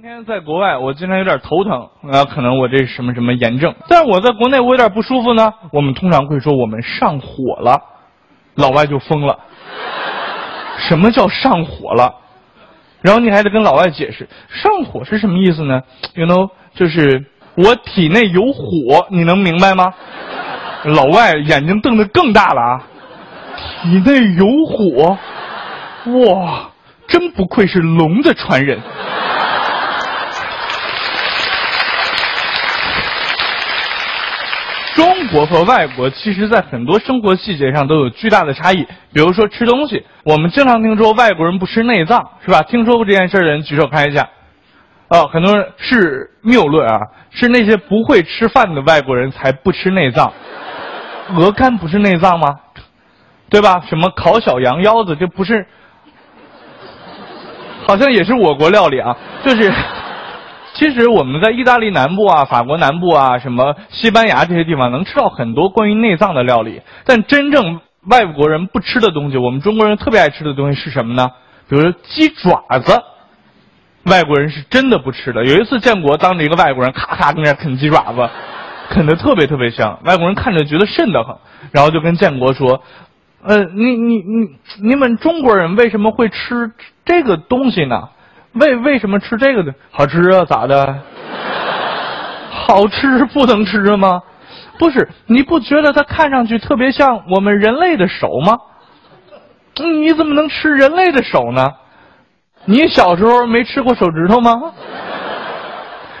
今天在国外，我经常有点头疼，啊，可能我这什么什么炎症。但是我在国内，我有点不舒服呢。我们通常会说我们上火了，老外就疯了。什么叫上火了？然后你还得跟老外解释上火是什么意思呢？You know，就是我体内有火，你能明白吗？老外眼睛瞪得更大了啊！体内有火，哇，真不愧是龙的传人。中国和外国其实，在很多生活细节上都有巨大的差异。比如说吃东西，我们经常听说外国人不吃内脏，是吧？听说过这件事的人举手看一下。哦，很多人是谬论啊，是那些不会吃饭的外国人才不吃内脏。鹅肝不是内脏吗？对吧？什么烤小羊腰子，这不是？好像也是我国料理啊，就是。其实我们在意大利南部啊、法国南部啊、什么西班牙这些地方能吃到很多关于内脏的料理，但真正外国人不吃的东西，我们中国人特别爱吃的东西是什么呢？比如说鸡爪子，外国人是真的不吃的。有一次建国当着一个外国人，咔咔跟那啃鸡爪子，啃的特别特别香，外国人看着觉得瘆得慌，然后就跟建国说：“呃，你你你你们中国人为什么会吃这个东西呢？”为为什么吃这个呢？好吃啊？咋的？好吃不能吃吗？不是，你不觉得它看上去特别像我们人类的手吗？你怎么能吃人类的手呢？你小时候没吃过手指头吗？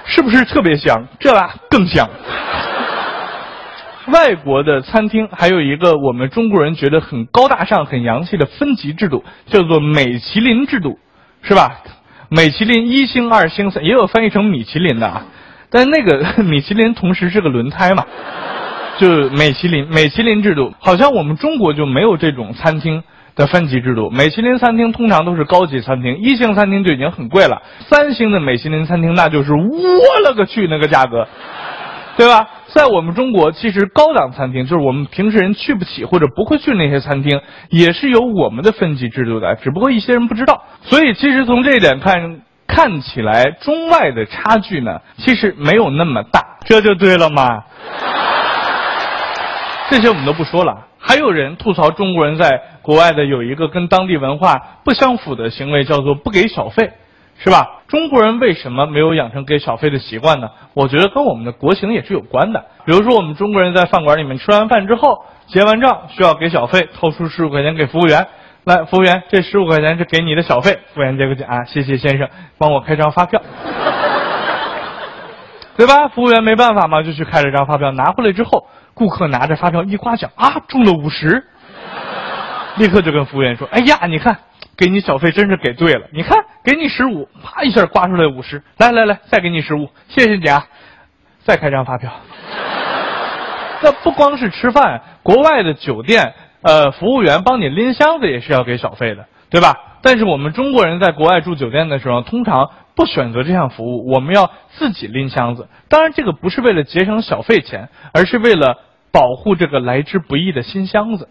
是不是特别香？这吧更香。外国的餐厅还有一个我们中国人觉得很高大上、很洋气的分级制度，叫做美其林制度，是吧？米其林一星、二星、三，也有翻译成米其林的啊，但那个 米其林同时是个轮胎嘛，就米其林，米其林制度，好像我们中国就没有这种餐厅的分级制度。米其林餐厅通常都是高级餐厅，一星餐厅就已经很贵了，三星的米其林餐厅那就是我了个去那个价格，对吧？在我们中国，其实高档餐厅就是我们平时人去不起或者不会去那些餐厅，也是有我们的分级制度的，只不过一些人不知道。所以，其实从这一点看，看起来中外的差距呢，其实没有那么大，这就对了嘛。这些我们都不说了。还有人吐槽中国人在国外的有一个跟当地文化不相符的行为，叫做不给小费。是吧？中国人为什么没有养成给小费的习惯呢？我觉得跟我们的国情也是有关的。比如说，我们中国人在饭馆里面吃完饭之后，结完账需要给小费，掏出十五块钱给服务员。来，服务员，这十五块钱是给你的小费。服务员接过去啊，谢谢先生，帮我开张发票，对吧？服务员没办法嘛，就去开了张发票，拿回来之后，顾客拿着发票一刮奖啊，中了五十，立刻就跟服务员说：“哎呀，你看。”给你小费真是给对了，你看，给你十五，啪一下刮出来五十，来来来，再给你十五，谢谢你啊，再开张发票。那不光是吃饭，国外的酒店，呃，服务员帮你拎箱子也是要给小费的，对吧？但是我们中国人在国外住酒店的时候，通常不选择这项服务，我们要自己拎箱子。当然，这个不是为了节省小费钱，而是为了保护这个来之不易的新箱子。